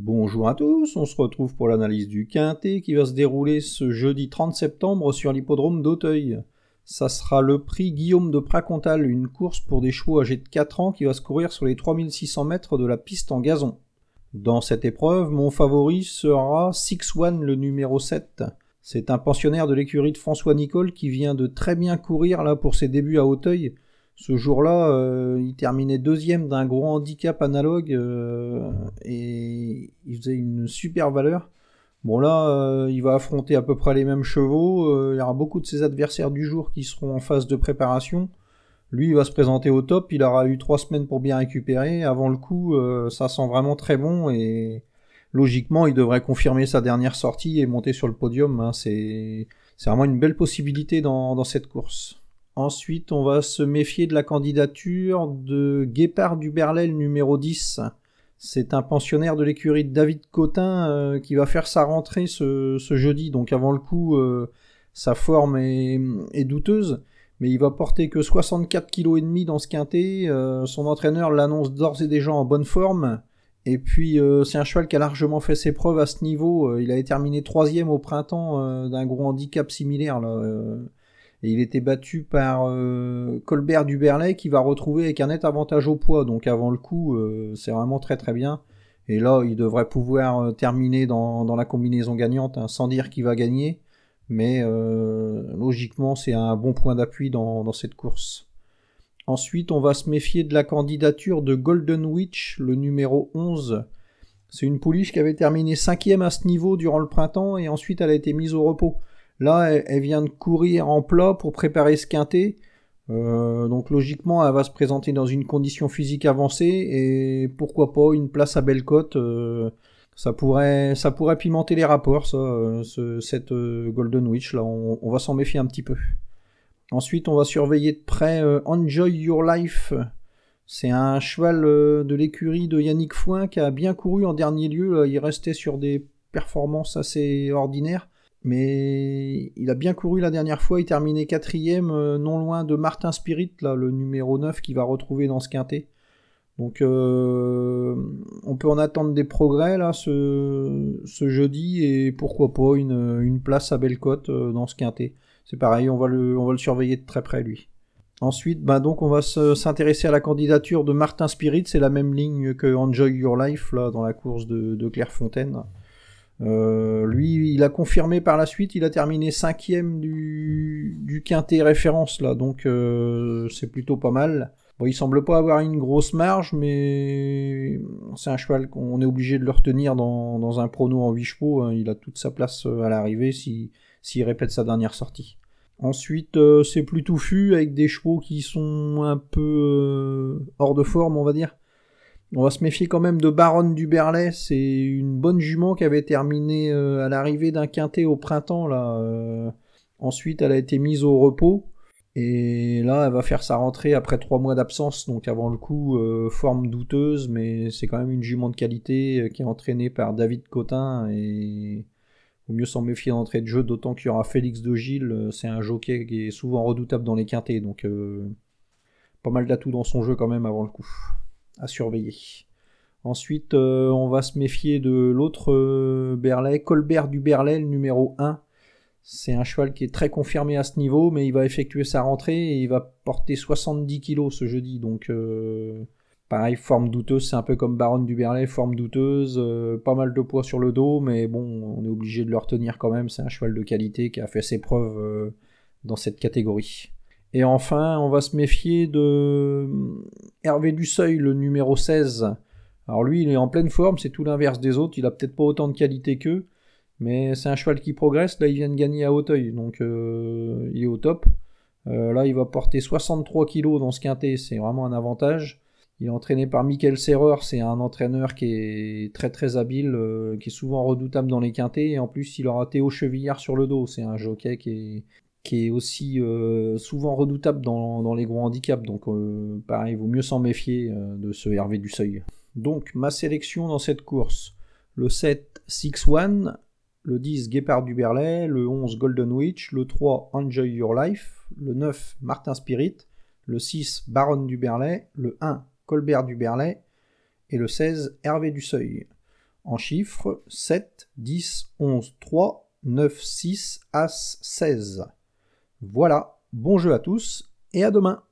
Bonjour à tous, on se retrouve pour l'analyse du Quintet qui va se dérouler ce jeudi 30 septembre sur l'hippodrome d'Auteuil. Ça sera le prix Guillaume de Pracontal, une course pour des chevaux âgés de 4 ans qui va se courir sur les 3600 mètres de la piste en gazon. Dans cette épreuve, mon favori sera Six One, le numéro 7. C'est un pensionnaire de l'écurie de François Nicole qui vient de très bien courir là pour ses débuts à Auteuil. Ce jour-là, euh, il terminait deuxième d'un gros handicap analogue euh, et il faisait une super valeur. Bon là, euh, il va affronter à peu près les mêmes chevaux. il y aura beaucoup de ses adversaires du jour qui seront en phase de préparation. Lui, il va se présenter au top. Il aura eu trois semaines pour bien récupérer. Avant le coup, ça sent vraiment très bon et logiquement, il devrait confirmer sa dernière sortie et monter sur le podium. Hein. C'est vraiment une belle possibilité dans, cette course. Ensuite, on va se méfier de la candidature de Guépard du numéro 10. C'est un pensionnaire de l'écurie de David Cotin euh, qui va faire sa rentrée ce, jeudi. Donc avant le coup, euh, sa forme est, douteuse. Mais il va porter que 64 kg dans ce quintet. Euh, son entraîneur l'annonce d'ores et déjà en bonne forme. Et puis c'est un cheval qui a largement fait ses preuves à ce niveau. Il avait terminé troisième au printemps d'un gros handicap similaire. Et il était battu par Colbert Duberlet qui va retrouver avec un net avantage au poids. Donc avant le coup, c'est vraiment très très bien. Et là, il devrait pouvoir terminer dans, la combinaison gagnante, hein, sans dire qu'il va gagner. Mais logiquement, c'est un bon point d'appui dans cette course. Ensuite, on va se méfier de la candidature de Golden Witch, le numéro 11. C'est une pouliche qui avait terminé cinquième à ce niveau durant le printemps et ensuite elle a été mise au repos. Là, elle, vient de courir en plat pour préparer ce quintet. Euh, donc logiquement, elle va se présenter dans une condition physique avancée et pourquoi pas une place à belle cote. Euh, ça pourrait, ça pourrait pimenter les rapports, ça, euh, cette Golden Witch. Là, on va s'en méfier un petit peu. Ensuite, on va surveiller de près euh, Enjoy Your Life. C'est un cheval euh, de l'écurie de Yannick Foin qui a bien couru en dernier lieu. Il restait sur des performances assez ordinaires. Mais il a bien couru la dernière fois. Il terminait quatrième, euh, non loin de Martin Spirit, le numéro 9 qu'il va retrouver dans ce quintet. Donc on peut en attendre des progrès là ce, jeudi et pourquoi pas une, place à Bellecote dans ce quintet. C'est pareil, on va, le, surveiller de très près, lui. Ensuite, ben donc on va s'intéresser à la candidature de Martin Spirit, c'est la même ligne que Enjoy Your Life dans la course de, Clairefontaine. Euh, lui, il a confirmé par la suite, il a terminé cinquième du, du quintet référence là, donc euh, c'est plutôt pas mal. Bon, il semble pas avoir une grosse marge, mais c'est un cheval qu'on est obligé de le retenir dans, un prono en 8 chevaux. Hein. Il a toute sa place euh, à l'arrivée s'il répète sa dernière sortie. Ensuite, c'est plus touffu avec des chevaux qui sont un peu hors de forme, on va dire. On va se méfier quand même de Baronne du Berlay. C'est une bonne jument qui avait terminé à l'arrivée d'un quintet au printemps. Là. ensuite, elle a été mise au repos. Et là, elle va faire sa rentrée après trois mois d'absence, donc avant le coup, euh, forme douteuse, mais c'est quand même une jument de qualité euh, qui est entraînée par David Cotin et vaut mieux s'en méfier d'entrée de jeu, d'autant qu'il y aura Félix de Gilles, euh, c'est un jockey qui est souvent redoutable dans les quintés, donc pas mal d'atouts dans son jeu quand même avant le coup, à surveiller. Ensuite, on va se méfier de l'autre Berlay, Colbert du Berlay, le numéro 1 c'est un cheval qui est très confirmé à ce niveau, mais il va effectuer sa rentrée et il va porter 70 kg ce jeudi. Donc, euh, pareil, forme douteuse, c'est un peu comme Baron du Berlay, forme douteuse, euh, pas mal de poids sur le dos, mais bon, on est obligé de le retenir quand même. C'est un cheval de qualité qui a fait ses preuves euh, dans cette catégorie. Et enfin, on va se méfier de Hervé Dusseuil, le numéro 16. Alors lui, il est en pleine forme, c'est tout l'inverse des autres, il a peut-être pas autant de qualité qu'eux. Mais c'est un cheval qui progresse. Là, il vient de gagner à Hauteuil, donc euh, il est au top. Euh, là, il va porter 63 kg dans ce quintet, c'est vraiment un avantage. Il est entraîné par Michael Serrer, c'est un entraîneur qui est très très habile, euh, qui est souvent redoutable dans les quintets. Et en plus, il aura Théo Chevillard sur le dos. C'est un jockey qui est, qui est aussi souvent redoutable dans, les gros handicaps. Donc, pareil, il vaut mieux s'en méfier de ce Hervé du Seuil. Donc, ma sélection dans cette course le 7 6-1, le 10 Guépard du Berlay, le 11 Golden Witch, le 3 Enjoy Your Life, le 9 Martin Spirit, le 6 Baronne du Berlay, le 1 Colbert du Berlay et le 16 Hervé du Seuil. En chiffres 7, 10, 11, 3, 9, 6, As, 16. Voilà, bon jeu à tous et à demain